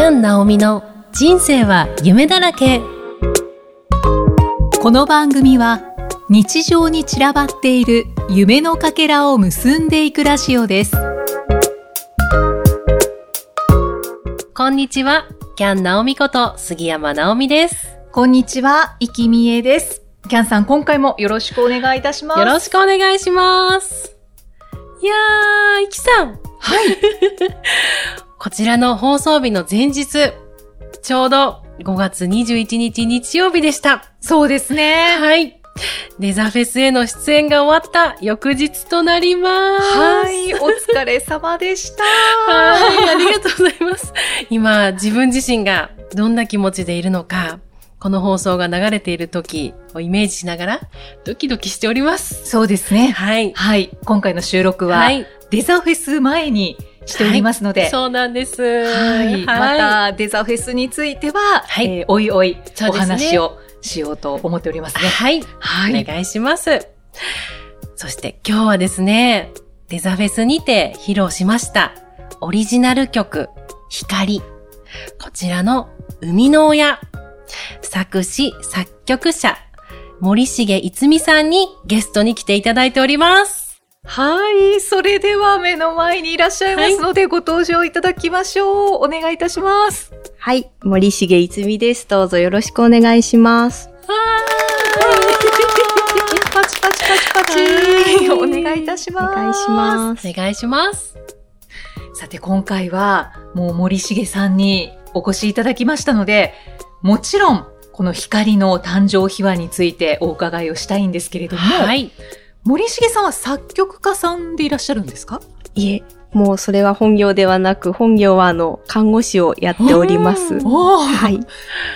キャン・ナオミの人生は夢だらけ。この番組は日常に散らばっている夢のかけらを結んでいくラジオです。こんにちは。キャン・ナオミこと杉山ナオミです。こんにちは、いきみえです。キャンさん、今回もよろしくお願いいたします。よろしくお願いします。いやー、いきさん。はい こちらの放送日の前日ちょうど5月21日日曜日でしたそうですねはい。デザフェスへの出演が終わった翌日となります。はい、お疲れ様でしたはい、ありがとうございます。今、自分自身がどんな気持ちでいるのか、この放送が流れている時をイメージしながら、ドキドキしております。そうですねはい。はい、今回の収録は、はい。デザフェス前にしておりますので、そうなんです。はい。まはいた、デザフェスについては、はいえーおいおい、お話をしようと思っておりますね。はい。はお願いします。そして今日はですね、デザフェスにて披露しましたオリジナル曲、光。こちらの生みの親、作詞作曲者、森重いつみさんにゲストに来ていただいております。はい。それでは目の前にいらっしゃいますので、ご登場いただきましょう。お願いいたします。はい、森重いつみです。どうぞよろしくお願いします。パチパチパチパチ。はいお願いいたしおます。願いします。お願いします。さて、今回は、もう森重さんにお越しいただきましたので、もちろん、この光の誕生秘話についてお伺いをしたいんですけれども、はい。森森重さんは作曲家さんでいらっしゃるんですか？いえ、もうそれは本業ではなく、本業はあの、看護師をやっております。はい。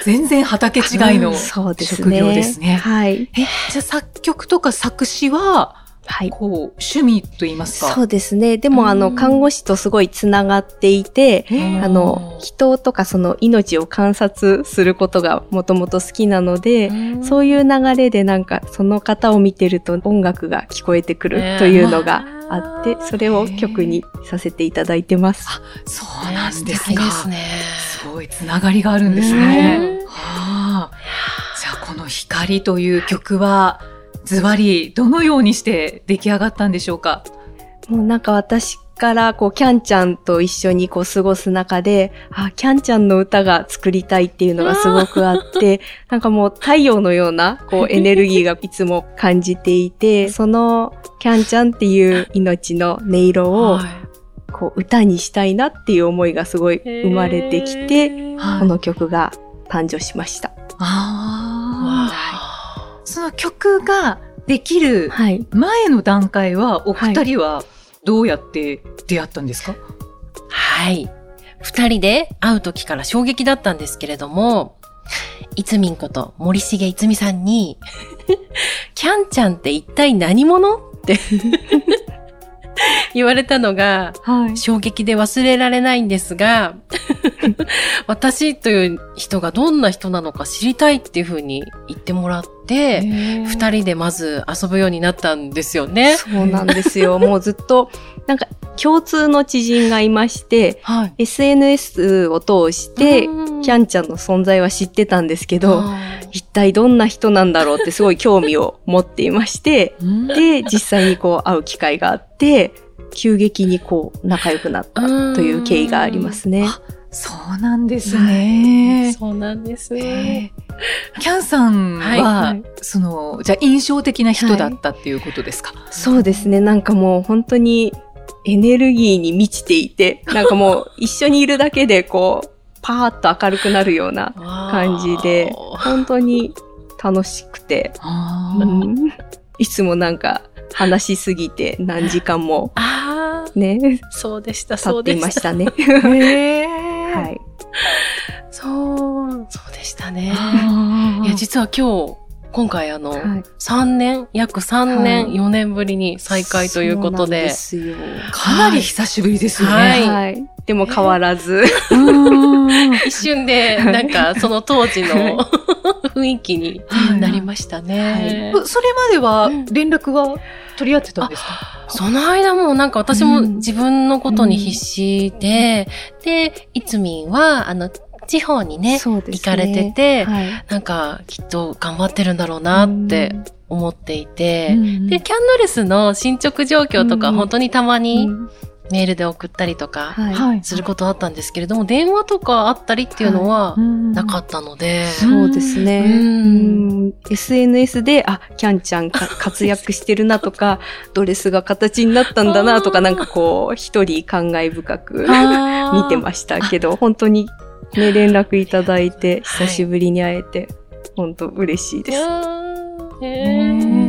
全然畑違いの そうですね。職業ですね。はい。え、じゃあ作曲とか作詞は、はい。こう、趣味と言いますかそうですね。でもあの、うん看護師とすごいつながっていて、あの、人とかその命を観察することがもともと好きなので、そういう流れでなんかその方を見てると音楽が聞こえてくるというのがあって、それを曲にさせていただいてます。そうなんですか。ですね。すごいつながりがあるんですうね。んはあ、じゃあこの光という曲は、ズバリどのようにして出来上がったんでしょうか？もうなんか私からこうキャンちゃんと一緒にこう過ごす中で、あ、キャンちゃんの歌が作りたいっていうのがすごくあって、なんかもう太陽のようなこうエネルギーがいつも感じていて、そのキャンちゃんっていう命の音色をはいこう歌にしたいなっていう思いがすごい生まれてきて、はい。この曲が誕生しました。ああ、わその曲ができるはい。前の段階は、お二人はどうやって出会ったんですか、はい。二人で会う時から衝撃だったんですけれども、いつみんこと森重いつみさんに、キャンちゃんって一体何者？って言われたのがはい。衝撃で忘れられないんですが、私という人がどんな人なのか知りたいっていうふうに言ってもらって、二二人でまず遊ぶようになったんですよね。そうなんですよ。もうずっと、なんか共通の知人がいまして、はい。SNS を通して、キャンちゃんの存在は知ってたんですけど、一体どんな人なんだろうってすごい興味を持っていまして、で、実際にこう会う機会があって、急激にこう仲良くなったという経緯がありますね。そうなんですね。そうなんです。へーキャンさんは、はいはいその、じゃあ印象的な人だったっていうことですか、そうですね。なんかもう本当にエネルギーに満ちていて、なんかもう一緒にいるだけでこう、パーッと明るくなるような感じで、本当に楽しくて、うんいつもなんか話しすぎて何時間もああ、ね、そうでした、経そうってでした。いましたね。はい。そう、そうでしたね。いや、実は今日、今回あの、はい3年、約3年、はい4年ぶりに再会ということで、そうなんですよ。かなり久しぶりですよね。はいはい。でも変わらず。うん 一瞬で、なんか、その当時の雰囲気に。なりましたね。それまでは連絡は取り合ってたんですか、その間もなんか私もうん。自分のことに必死で、で、いつみんは、あの、地方にね、ね。行かれてて、はい。なんかきっと頑張ってるんだろうなって思っていて、で、キャンドレスの進捗状況とかうん。本当にたまうにんメールで送ったりとかはい。はい。することあったんですけれども、電話とかあったりっていうのはなかっったので、そうですね。うん。うん。SNS で、あ、キャンちゃんか活躍してるなとか、ドレスが形になったんだなとか、なんかこう、一人感慨深く見見てましたけど、本当にね、連絡いただいて、久しぶりに会えて、本当嬉しいです。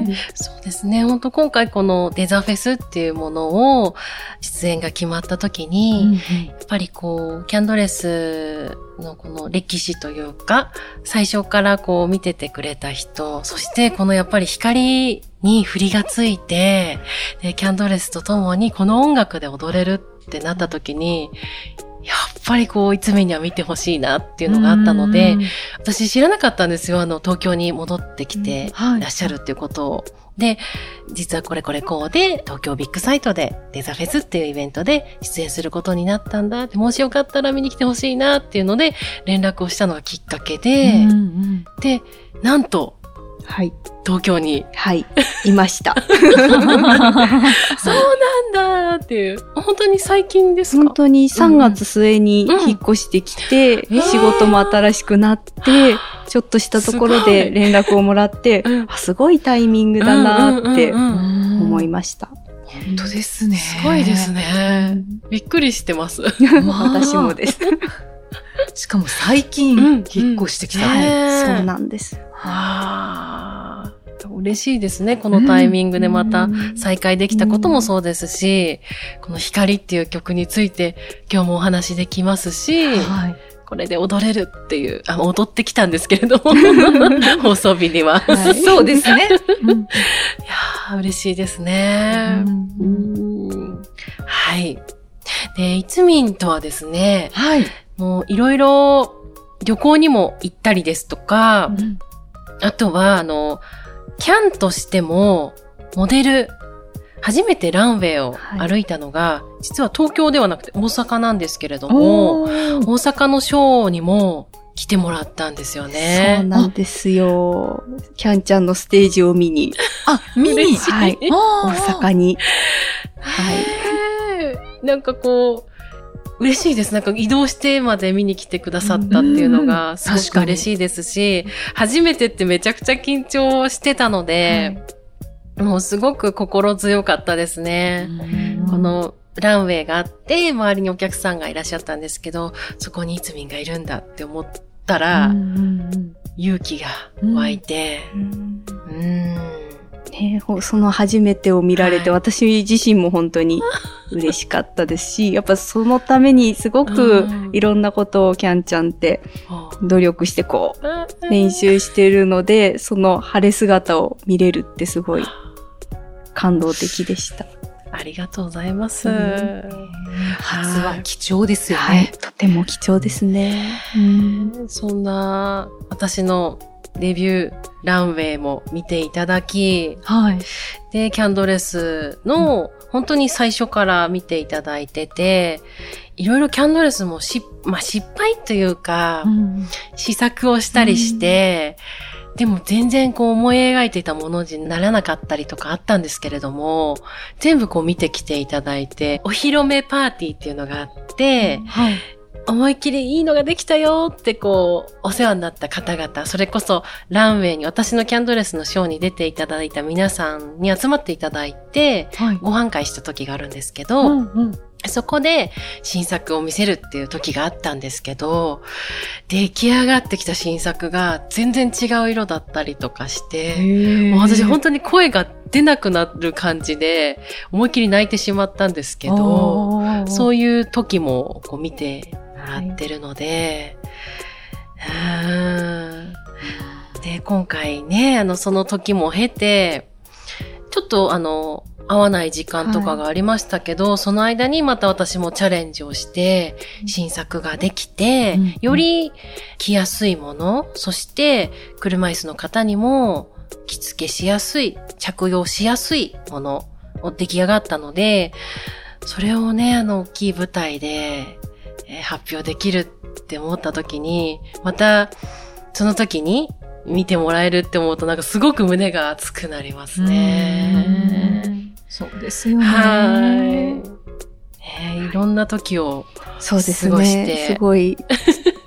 ねそうですね。本当今回このデザフェスっていうものを出演が決まった時に、やっぱりこう、キャンドレスのこの歴史というか、最初からこう見ててくれた人、そしてこのやっぱり光に振りがついて、で、キャンドレスとともにこの音楽で踊れるってなった時に、やっぱりこう、いつめには見てほしいなっていうのがあったので、私知らなかったんですよ。あの、東京に戻ってきてはい。いらっしゃるっていうことを。で、実はこれこれこうで、東京ビッグサイトでデザフェスっていうイベントで出演することになったんだ。って、もしよかったら見に来てほしいなっていうので、連絡をしたのがきっかけで、うんうん。で、なんと、はい。東京に、はい。いました。そうなんだっていう、本当に最近ですか？本当に3月末に引っ越してきて、うん仕事も新しくなって、ちょっとしたところすごいで連絡をもらって、うんあすごいタイミングだなって思いました。本当ですね。すごいですね。びっくりしてます。私もです。しかも最近うん引っ越してきた。うんねそうなんです。ああ、嬉しいですね。このタイミングでまた再会できたこともそうですし、この光っていう曲について今日もお話できますし、はい。これで踊れるっていう、あ、踊ってきたんですけれども、放送日には。いはいそうですね。うん やー嬉しいですね。うんはい。で、いつみんとはですね、はい。もういろいろ旅行にも行ったりですとか、あとは、あの、キャンとしても、モデル、初めてランウェイをはい歩いたのが、実は東京ではなくて大阪なんですけれども、大阪のショーにも来てもらったんですよそうね。なんですよ。キャンちゃんのステージを見に、あ、見に？はい大阪に。はい。なんかこう、嬉しいです。なんか移動してまで見に来てくださったっていうのがすごく確かに嬉しいですし、初めてってめちゃくちゃ緊張してたので、もうすごく心強かったですね。このランウェイがあって、周りにお客さんがいらっしゃったんですけど、そこにいつみんがいるんだって思ったら、勇気が湧いて、うん。ね、ほその初めてを見られて、はい私自身も本当に嬉しかったですし、やっぱそのためにすごくうんいろんなことをキャンちゃんってうん努力してこう練習してるので、その晴れ姿を見れるってすごい感動的でした。ありがとうございます。うん初は貴重ですよはいね。。とても貴重ですね。うんそんな私のデビューランウェイも見ていただき、はい。で、キャンドレスの本当に最初から見ていただいてて、いろいろキャンドレスもし、まあ、失敗というか、試作をしたりして、でも全然こう思い描いていたものにならなかったりとかあったんですけれども、全部こう見てきていただいて、お披露目パーティーっていうのがあって、はい。思いっきりいいのができたよってこう、お世話になった方々、それこそランウェイに私のキャンドレスのショーに出ていただいた皆さんに集まっていただいて、はい。ご飯会した時があるんですけど、うんうん。そこで新作を見せるっていう時があったんですけど、出来上がってきた新作が全然違う色だったりとかして、もう私本当に声が出なくなる感じで、思いっきり泣いてしまったんですけど、そういう時もこう見てもらってるので、うーん。で、今回ね、あの、その時も経て、ちょっとあの、合わない時間とかがありましたけど、その間にまた私もチャレンジをして、新作ができて、うん。より着やすいもの、そして車椅子の方にも着付けしやすい、着用しやすいもの出来上がったので、それをね、あの、大きい舞台で、えー発表できるって思った時に、また、その時に見てもらえるって思うと、なんかすごく胸が熱くなりますね。そうですよね。はい。ねいろんな時を、そうです過ごしてね。すごい、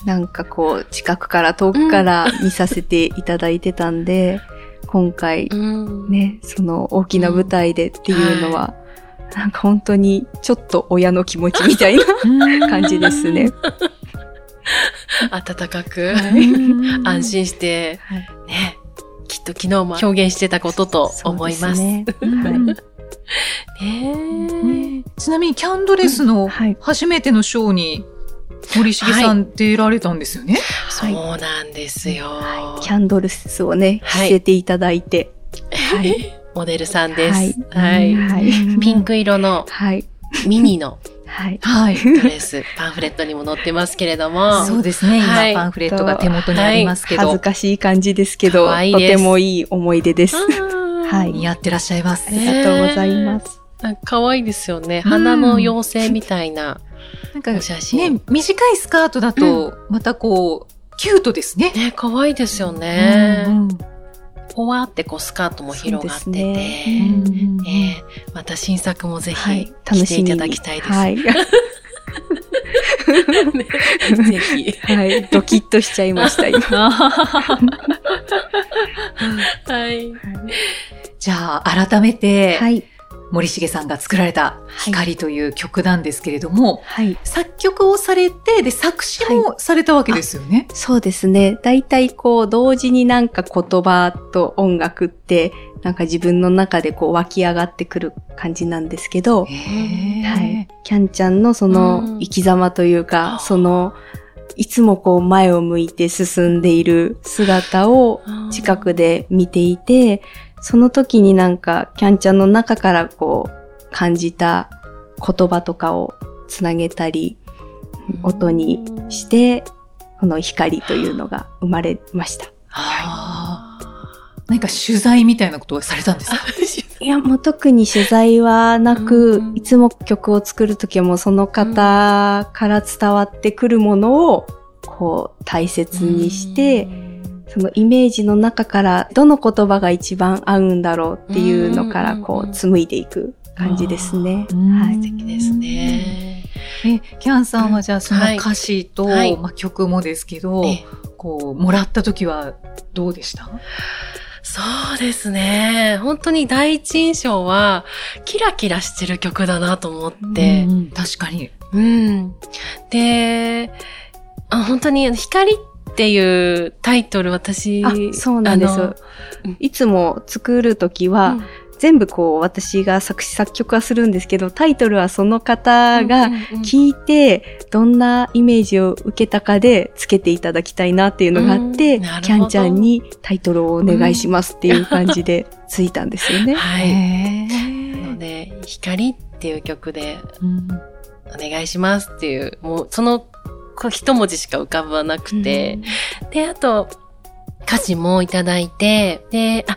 なんかこう、近くから遠くから見させていただいてたんで、今回う、ん、ね、その大きな舞台でっていうのは、なんか本当にちょっと親の気持ちみたいな感じですね。温かく、うん。安心して、はい。ね、きっと昨日も表現してたことと思います。ちなみにキャンドレスのはい。初めてのショーに森重さん出られたんですよね？そうなんですよ。キャンドルスをね、はい。着せていただいて。はい。モデルさんです。は。はいいはいピンク色のはい。ミニのはい。はい。ドレス、パンフレットにも載ってますけれども。そうですね。今、はいパンフレットが手元にありますけど恥ず、かしい感じですけど、とですてもいい思い出です。ははい似合ってらっしゃいますあ。りがとうございます。可愛いですよね。花の妖精みたいななんかお写真。ね、短いスカートだと、またこう、キュートですね。ね、可愛いですよね。うんうんぽわってこうスカートも広がってて、そうですねえーまた新作もぜひはい。着ていただきたいです。はい。ぜひ。はい。ドキッとしちゃいました、今。はい。じゃあ、改めて、はい。森重さんが作られた光という曲なんですけれども、はい。作曲をされて、で、作詞もされたわけですよね？そうですね。大体こう、同時になんか言葉と音楽って、なんか自分の中でこう湧き上がってくる感じなんですけど、はい。キャンちゃんのそのうん生き様というか、その、いつもこう前を向いて進んでいる姿を近くで見ていて、その時になんかキャンちゃんの中からこう感じた言葉とかをつなげたり、音にして、この光というのが生まれました。あー。何か取材みたいなことをされたんですか？いや、もう特に取材はなく、うんいつも曲を作るときはもうその方から伝わってくるものを、こう大切にして、そのイメージの中からどの言葉が一番合うんだろうっていうのからこう紡いでいく感じですね。うんはい素敵ですね。え、キャンさんはじゃあその歌詞と、はいまあ、曲もですけど、えこう、もらった時はどうでした？そうですね。本当に第一印象は、キラキラしてる曲だなと思ってう。ん確かに。うん。で、あ本当に光っていうタイトル私、あ、そうなんです。いつも作るときは、うん。全部こう私が作詞作曲はするんですけど、タイトルはその方が聞いて、どんなイメージを受けたかでつけていただきたいなっていうのがあって、うん。キャンちゃんにタイトルをお願いしますっていう感じで ついたんですよね。はい。へなので、光っていう曲でうん。お願いしますっていう、もうその一文字しか浮かばなくて、で、あと、歌詞もいただいて、で、あ、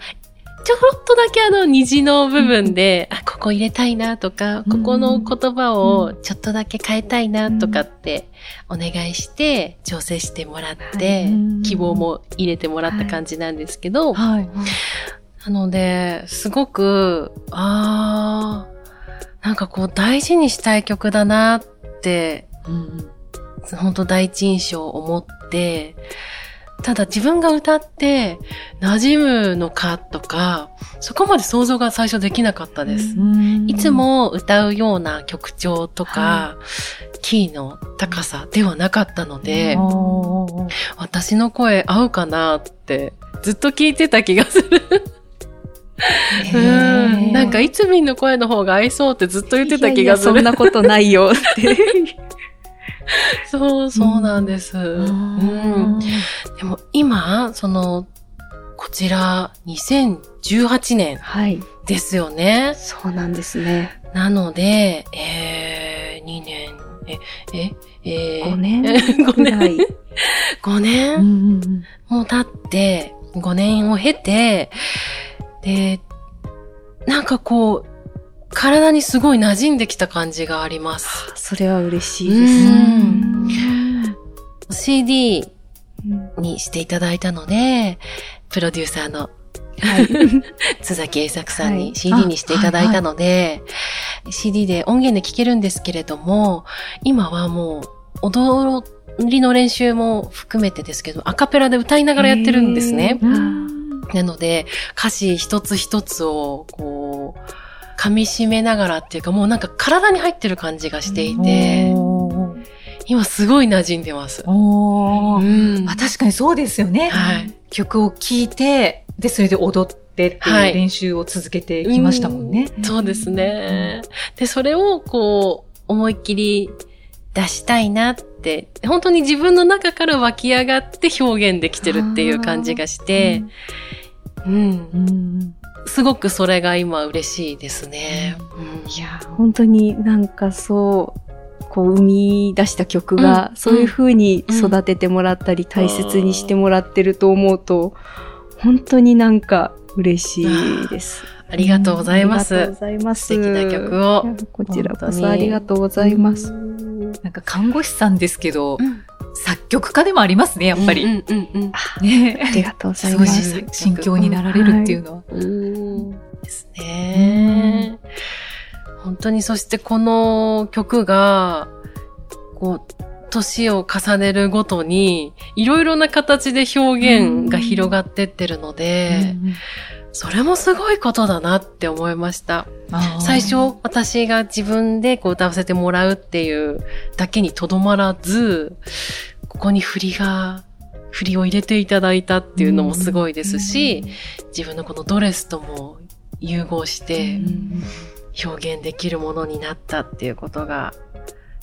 ちょろっとだけあの虹の部分で、あ、ここ入れたいなとか、ここの言葉をちょっとだけ変えたいなとかってお願いして、調整してもらって、はい。希望も入れてもらった感じなんですけど、はい。なので、すごく、あー、なんかこう大事にしたい曲だなってうん本当第一印象を思って、ただ自分が歌って馴染むのかとか、そこまで想像が最初できなかったです。いつ、も歌うような曲調とか、キーの高さではなかったので、私の声合うかなってずっと聞いてた気がする。へうーん。なんかいつみんの声の方が合いそうってずっと言ってた気いやいやがする。そんなことないよって。そう、そうなんです。うん。でも今、その、こちら、2018年はい。ですよね。そうなんですね。なので、えー、2年、え、え、えー、5年？5ぐら 年、い。5うん年うんうんもう経って、5年を経て、で、なんかこう、体にすごい馴染んできた感じがあります。それは嬉しいです。ううんん CD うんにしていただいたので、プロデューサーのはい。津崎栄作さんにはい CD にしていただいたので、CD で音源で聴けるんですけれども、今はもう踊りの練習も含めてですけど、アカペラで歌いながらやってるんですね。なので、歌詞一つ一つを、こう、噛み締めながらっていうか、もうなんか体に入ってる感じがしていて、今すごい馴染んでます。おうーんあ確かにそうですよね。はい。曲を聴いて、で、それで踊ってっていうはい練習を続けてきましたもんね。うんそうですね。で、それをこう、思いっきり出したいなって、本当に自分の中から湧き上がって表現できてるっていう感じがして、うん。うんすごくそれが今嬉しいですね。うんいや、本当になんかそう、こう生み出した曲が、うんそういう風に育ててもらったり、大切にしてもらってると思うと、本当になんか嬉しいです。ありがとうございまありがとうすご。ざいます。素敵な曲をこちらこそありがとうございます。なんか看護師さんですけど、うん作曲家でもありますね、やっぱり。うんうんうんねありがとうございます。いう心境になられるっていうのは。うん。ですね。本当にそしてこの曲が、こう、年を重ねるごとに、いろいろな形で表現が広がってってるので、それもすごいことだなって思いました。最初、私が自分でこう歌わせてもらうっていうだけにとどまらず、ここに振りが、振りを入れていただいたっていうのもすごいですし、自分のこのドレスとも融合して表現できるものになったっていうことが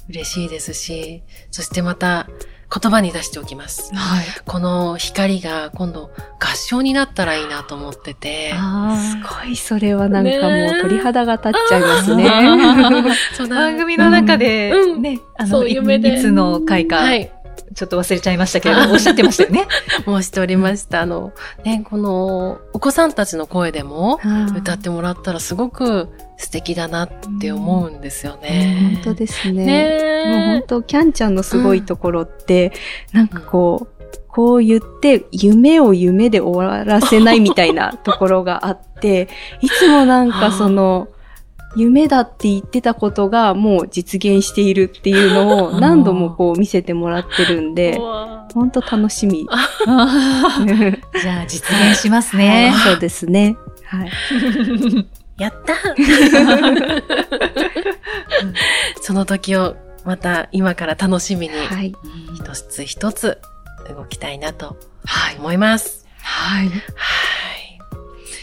嬉しいですし、そしてまた言葉に出しておきます。はい。この光が今度合唱になったらいいなと思ってて。あすごい、それはなんかもねう鳥肌が立っちゃいますね。ー そうだ番組の中で、うんね、あの、そうい夢でいつの回か、はい。ちょっと忘れちゃいましたけれども、おっしゃってましたよね。申しておりました。あの、ね、この、お子さんたちの声でも歌ってもらったらすごく素敵だなって思うんですよね。本当ですね。ねもう本当、キャンちゃんのすごいところって、なんかこう、こう言って、夢を夢で終わらせないみたいなところがあって、いつもなんかその、夢だって言ってたことがもう実現しているっていうのを何度もこう見せてもらってるんでう、わ本当楽しみ。じゃあ、実現しますねはい。そうですね。はい。やったその時をまた今から楽しみにはい。一つ一つ動きたいなとはい。思います。はい。は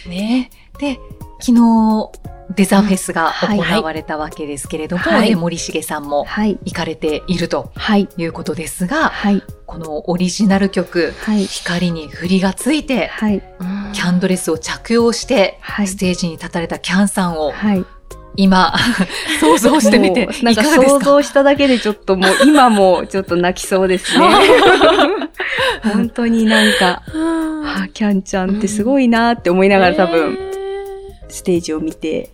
い。ねで、昨日、デザフェスがはい行われたわけですけれども、はいで森重さんもはい。行かれているとはい。いうことですが、はい。このオリジナル曲、はい。光に振りがついて、はい。キャンドレスを着用して、はいステージに立たれたキャンさんをはい。今、想像してみてなんかいかがですか？想像しただけでちょっともう今もちょっと泣きそうですね。本当になんか、あ、キャンちゃんってすごいなって思いながら多分、ステージを見て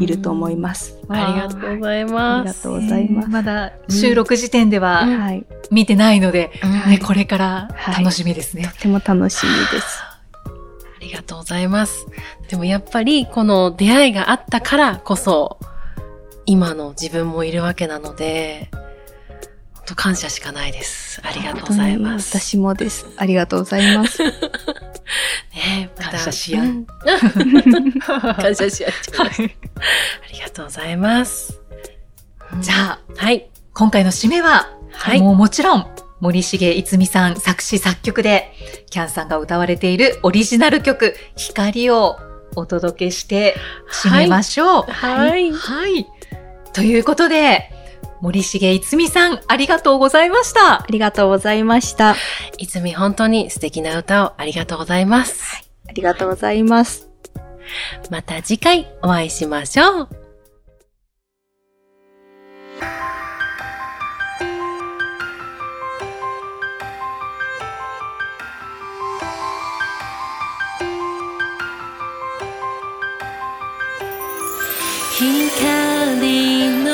いると思います。ありがとうございあます。りがとうございます。まだ収録時点でははい。見てないので、うんね、これから楽しみですね。とても楽しみです。ありがとうございます。でもやっぱりこの出会いがあったからこそ、今の自分もいるわけなので、本当感謝しかないです。ありがとうございます。私もです。ありがとうございます。感謝し合ううん感謝し合っちゃいました。ありがとうございます。じゃあ、はい。今回の締めは、はい。もうもちろん、森重いつみさん作詞作曲で、キャンさんが歌われているオリジナル曲、光をお届けして締めましょう。はい。はい。ということで、森重いつみさん、ありがとうございましたあ。りがとうございました。いつみ本当に素敵な歌をありがとうございます。ありがとうございます。また次回お会いしましょう。光の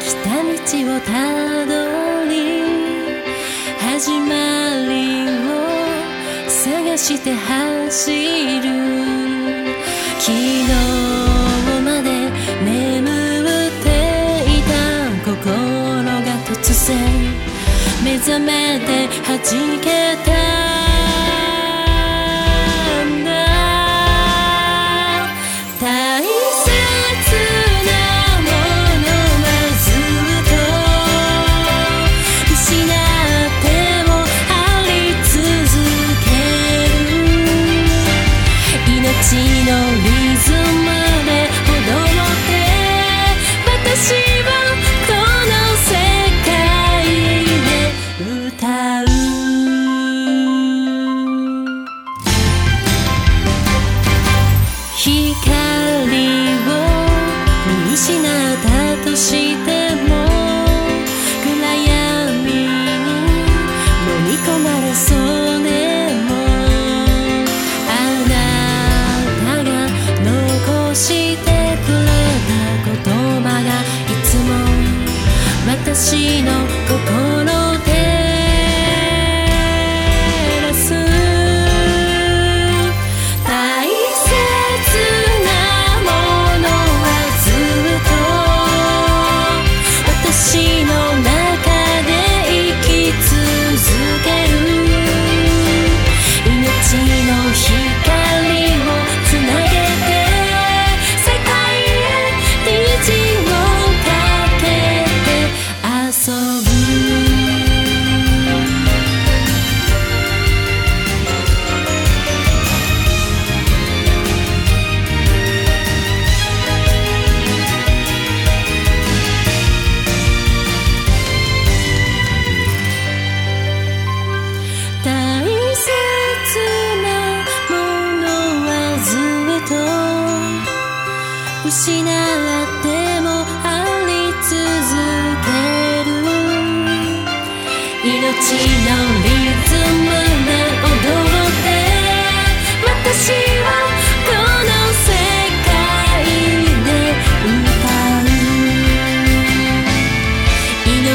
来た道をたどり始まりを探して昨日まで眠っていた心が突然。目覚めて弾けた。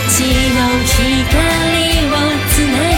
の光をつなぐ